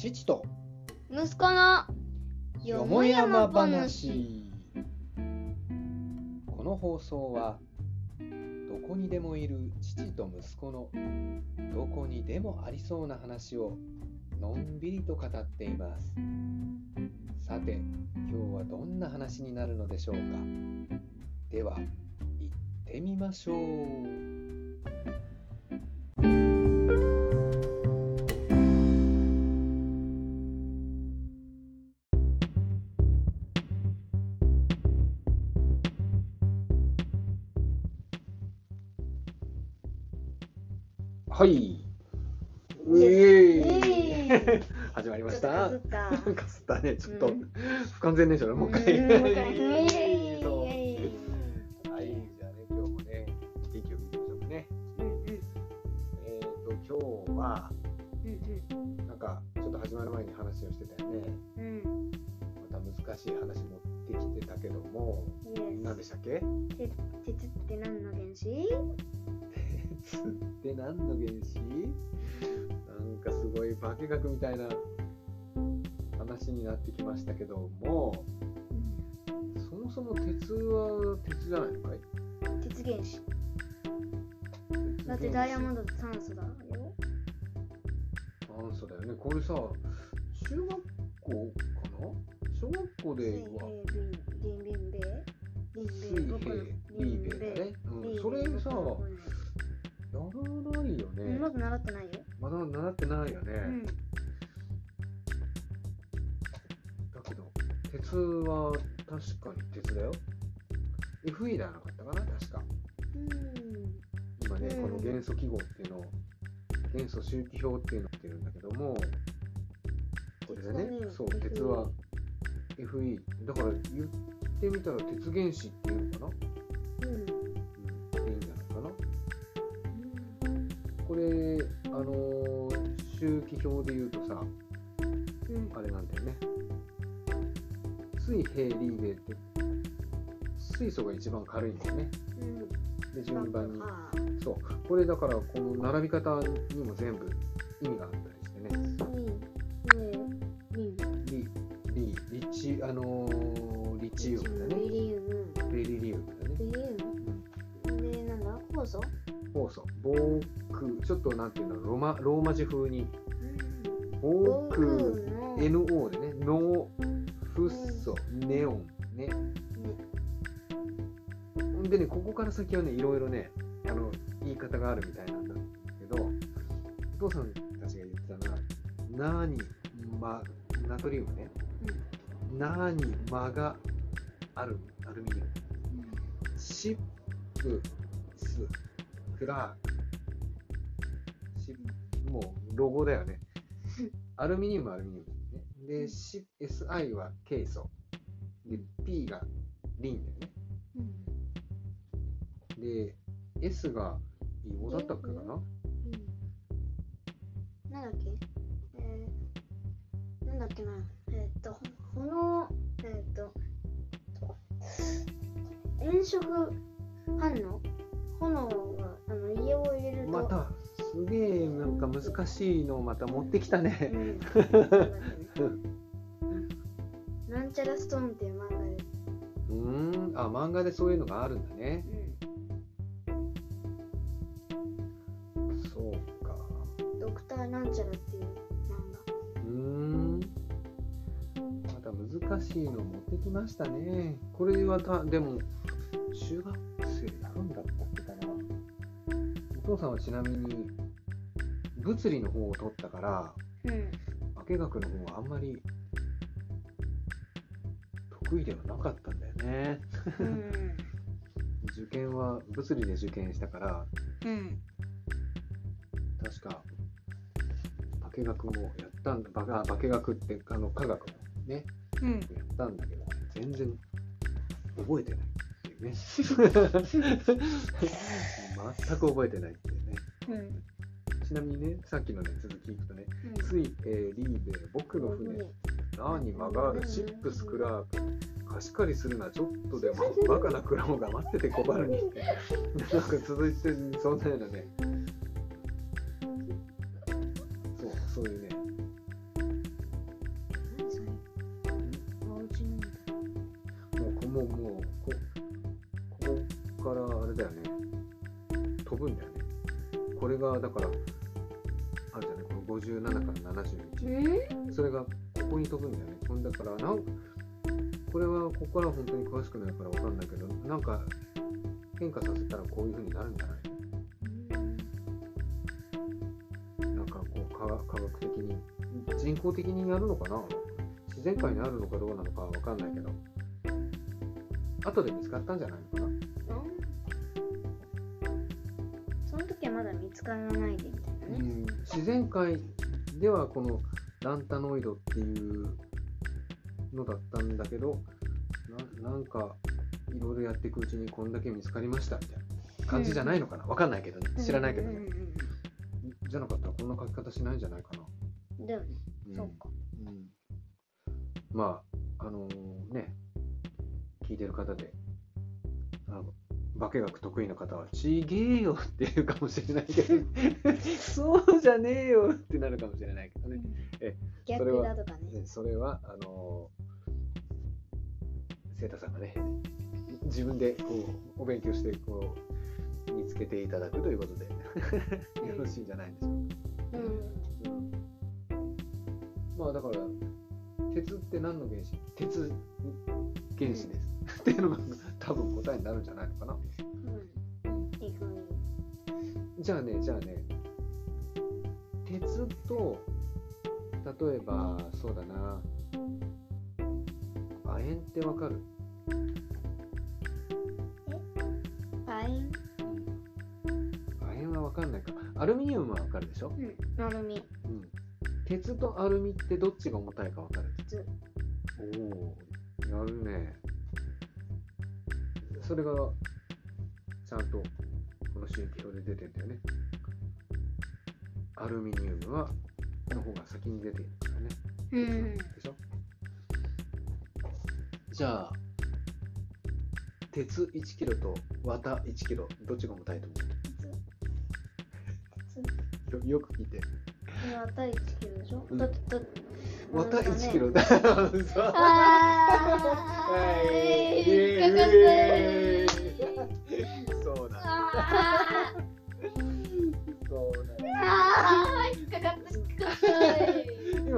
父と。息子のよもやま話。この放送はどこにでもいる父と息子のどこにでもありそうな話をのんびりと語っています。さて今日はどんな話になるのでしょうか。では行ってみましょうはい。うええ始まりました。なんか吸ったね。ちょっと、うん不完全燃焼だ。もう一回。うんもう一回イエイそうイエイはい。じゃあね、今日もね、元気を見てみましょうかね。うんうんえっ、と、今日は、うんなんか、ちょっと始まる前に話をしてたよね。また難しい話持ってきてたけども、何でしたっけ？鉄って何の原子？鉄って何の原子？なんかすごい化学みたいな話になってきましたけども、そもそも鉄は鉄じゃないのかい？鉄原子。鉄だってダイヤモンドって酸素だよ。炭素だよね。これさ、中学校かな？小学校では水平、リーベだね。うん、それさ、やらないよね。まだ習ってないよまだ習ってないよね。うんだけど、鉄は確かに鉄だよ。FE ではなかったかな、確か。今ね、うんこの元素記号っていうのを、元素周期表っていうのを言ってるんだけども、これでね、ねそう、鉄は FE。だから言ってみたら鉄原子っていうのかな、うんこれ、あのー周期表で言うとさ、うんあれなんだよね。水平リーベって水素が一番軽いんだよね。うんで順番に。あそう。これだからこの並び方にも全部意味があったりしてね。リンリリリチあのーリチウムだね。ベリウムベリリウムだね。ベリウムでなんだ？酵素？酵素。ちょっとなんていうのロマローマ字風に。防空防空の NO でね。ノーフッ素ネオン。ね。でね、ここから先はね、いろいろね、あの、言い方があるみたいなんだけど、お父さんたちが言ってたのは、なに、ま、ナトリウムね、なに、まがある、アルミニウム、シップス、クラーク、もうロゴだよね。アルミニウム、アルミニウム、ね。で、シ SI はケイ素。で、P がリンだよね。で、S が硫黄だったっけかな？なんだっけ？えー、なんだっけな？えーっとこのえーっと炎色反応？炎があの家を入れるとまた、すげえなんか難しいのをまた持ってきたうね。んなんちゃらストーンっていう漫画で、うーん、あ、漫画でそういうのがあるんだね。そうか。うん、ドクターなんちゃらっていう漫うーん。また難しいの持ってきましたね。これはた、でも、中学生やるんだったっけかな。お父さんはちなみに、物理の方を取ったから、画うん化学の方はあんまり得意ではなかったんだよね。うん受験は物理で受験したから、うん確か化学もやったんだ、化化学ってあの科学もね、うんやったんだけど、全然覚えてないっていうね。全く覚えてないっていうね。うんちなみにね、さっきのね、続きいくとね、つい、えー、リーベ、僕の船、なあに間がある、シップスクラーク、貸し借りするな、ちょっとでも、バカなクラを黙ってて小腹に、なんか続いて、そんなようなね、そう、そういうね、もう、もう、もう、こがだからあるじゃない？この57から71うんそれがここに飛ぶんだよね。だからなんこれはここから本当に詳しくないからわかんないけどなんか変化させたらこういう風になるんじゃない？なんかこう科科学的に。人工的にやるのかな？自然界にあるのかどうなのかわかんないけど。後で見つかったんじゃないのかな？の時はまだ見つからないでみたいなね。うん。自然界ではこのランタノイドっていうのだったんだけどななんかいろいろやっていくうちにこんだけ見つかりましたみたいな感じじゃないのかな。わかんないけどね。知らないけどね。うんうんうんじゃなかったらこんな書き方しないんじゃないかな、うんだよね。うん。そうか。うん。まああのね聞いてる方で化学得意な方は「ちげえよ」って言うかもしれないけど。そうじゃねえよってなるかもしれないけどね。えそれ逆はそれはあのセータさんがね自分でこうお勉強してこう見つけていただくということで よろしいんじゃないでしょうか。うん。まあだから鉄って何の原子？鉄原子です、っていうのが多分答えになるんじゃないのかな。じ。じゃあねじゃあね鉄と例えばそうだな亜鉛ってわかる、パイン。亜鉛はわかんないかアルミニウムはわかるでしょ、うん。アルミ。うん、鉄とアルミってどっちが重たいかわかる？鉄。おおやるねそれがちゃんとこの周期表で出てんだよね。アルミニウムはの方が先に出てるからね。うん。でしょ？じゃあ鉄1キロと綿1キロどっちが重たいと思鉄。うよよく聞いて。今、第1キロでしょ？うん。だって、だって。綿1キロだ。あー。イエーイ。引っかかった。イエー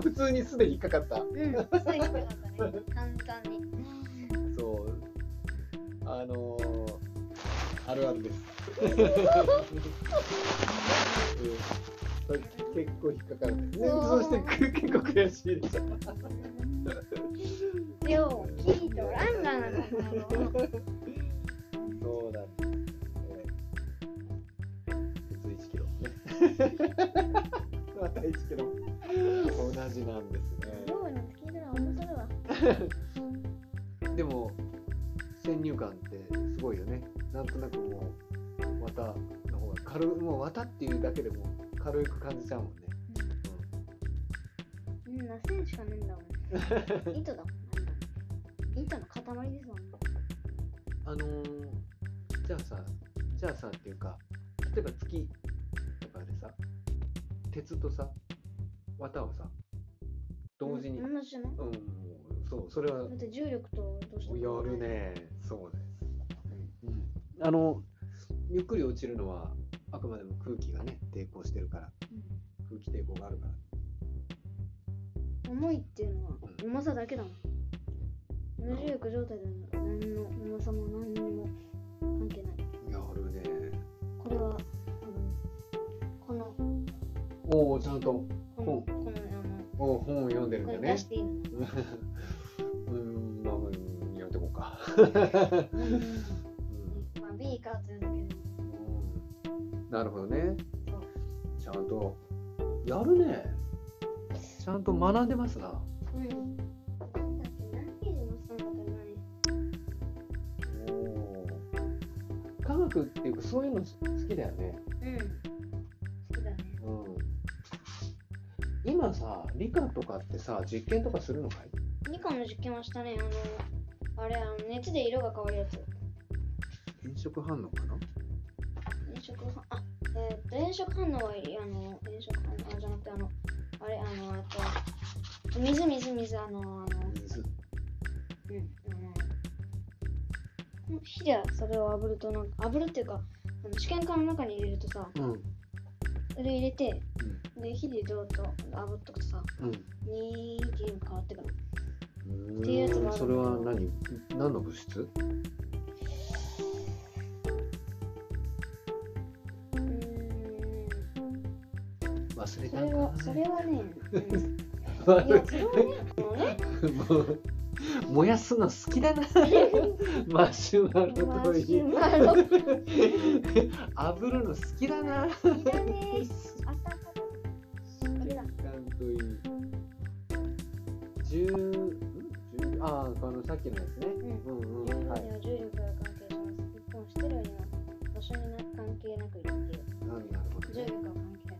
普通にすでに引っかかった。うん、すぐ引っかかったね。簡単に。そう。あのー、あるあるです。うん。結構引っかかるね。そうそしてく結構悔しいでしょよう聞いとらんがなそうだね、えー、鉄1キロねまた1キロ同じなんですね。ようなんて聞いたら面白いわ。でも先入観ってすごいよね。なんとなくもう綿の方が軽いもう綿っていうだけでも軽く感じちゃうもんね、うん。な線しかねえんだもん 糸だ。もん糸の塊ですもんあのー、じゃあさじゃあさっていうか例えば月とかでさ鉄とさ綿をさ同時に、うん、同じじゃないそうそれはだって重力とどうしてもやるね。そうです、うん、あのゆっくり落ちるのはあくまでも空気がね抵抗してるから。空気抵抗があるから。うん重いっていうのは重さだけだもん。無重力状態で何の重さも何にもおおちゃんと。このほうこのおー本を読んでるんだね。うーんまあうん読んでこうか、まあ、ビーカーというだけでうん。なるほどね。ちゃんとやるね。ちゃんと学んでますな。うんだって何ページもしたんだから何？おー。科学っていうかそういうの好きだよね。うん今さ理科とかってさ実験とかするのかい？理科の実験はしたね。あのあれあの熱で色が変わるやつ。変色反応かな？炎色反あえー、っと炎色反応はあの炎色反応あじゃなくてあのあれあのえっと水水水あのあの水。うんあの火でそれを炙るとなんか炙るっていうかあの試験管の中に入れるとさうんそれ入れてで火でずっと炙っとくとさうん。にーっていうの変わってくるうん。っていうやつがある。それは何？何の物質？忘れそれたんかはそれはね、うん、い忘やそれはね 燃やすの好きだな。マシュマロマといい。炙るの好きだな。ああのさっきのやつね。うん。うんうん重力にははい重力が関係します。一本してるよりは場所にな関係なくいるっていう。なるほどね。重力は関係ない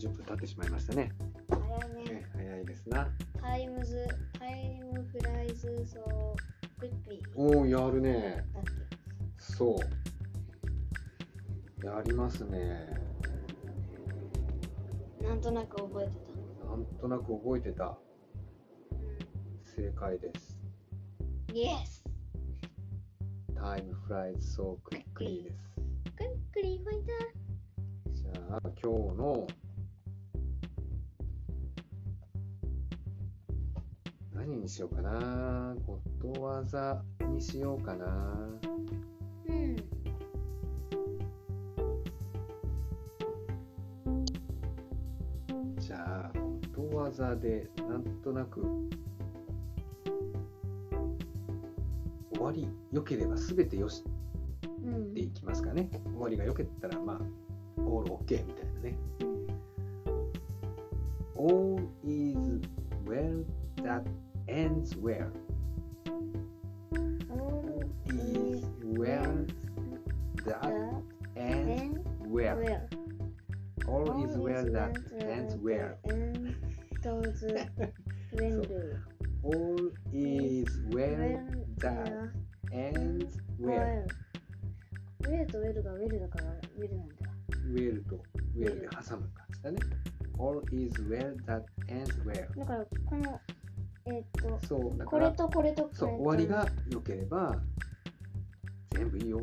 10分経ってしまいましたね。早いね。ね早いですな。タイムズタイムフライズソークイックリー。おおやるね。そう。やりますね。なんとなく覚えてなんとなく覚えてた。た正解です。うんイエス Time flies so quickly です。クイックリーファイター。じゃあ今日の何にしようかな。ことわざにしようかな。うん。じゃあことわざでなんとなく終わり良ければ全てよしうん。でいきますかね。終わりが良けったらまあオールオッケーみたいなね。All is well that ends well All is well that that ends ends well well All is well that ends well Ends well All is well that ends well ウェルとウェルがウェルだからウェルなんだ well と well で挟む感じだね All is well that ends well だからこの えーっとそうだかこれらとこれとこれと。そう終わりが良ければ全部いいよ。っ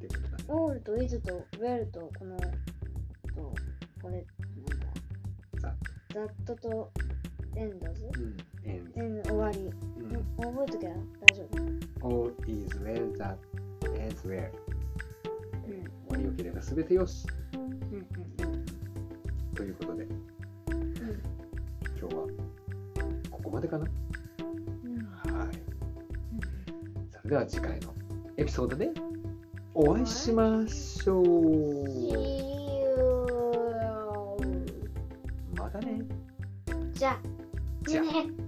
てことだね。オールとイズとウェルとこのとこれなんだざザットとエンドズ。うん ends エン終わり、うん。うん、覚えときゃ大丈夫。All is well that ends well うん。終わり良ければ全てよし。うんうん。ということでここまでかな。うん。はい。それでは次回のエピソードでお会いしましょう。またね。じゃあ。じゃあ。ね